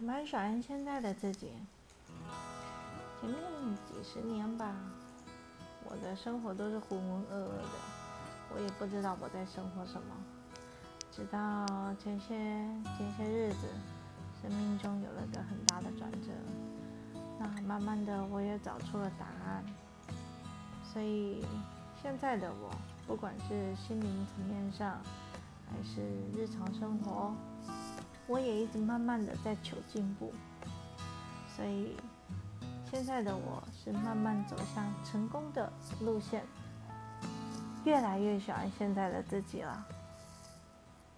蛮喜欢现在的自己。前面几十年吧，我的生活都是浑浑噩噩的，我也不知道我在生活什么。直到前些前些日子，生命中有了个很大的转折，那慢慢的我也找出了答案。所以现在的我，不管是心灵层面上，还是日常生活，我也一直慢慢的在求进步。所以现在的我是慢慢走向成功的路线，越来越喜欢现在的自己了。